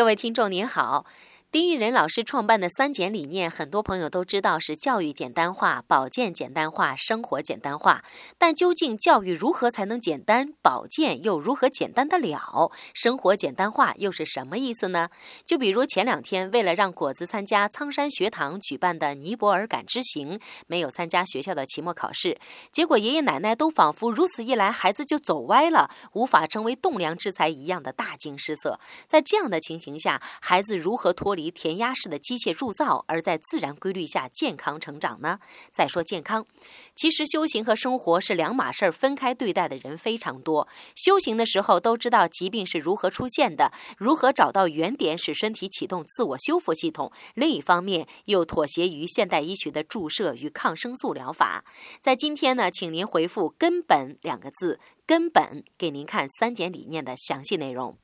各位听众您好。丁玉仁老师创办的三简理念，很多朋友都知道是教育简单化、保健简单化、生活简单化。但究竟教育如何才能简单，保健又如何简单得了，生活简单化又是什么意思呢？就比如前两天，为了让果子参加苍山学堂举办的尼泊尔感知行，没有参加学校的期末考试，结果爷爷奶奶都仿佛如此一来，孩子就走歪了，无法成为栋梁之才一样的大惊失色。在这样的情形下，孩子如何脱离？离填鸭式的机械铸造，而在自然规律下健康成长呢？再说健康，其实修行和生活是两码事儿，分开对待的人非常多。修行的时候都知道疾病是如何出现的，如何找到原点，使身体启动自我修复系统；另一方面又妥协于现代医学的注射与抗生素疗法。在今天呢，请您回复“根本”两个字，根本给您看三点理念的详细内容。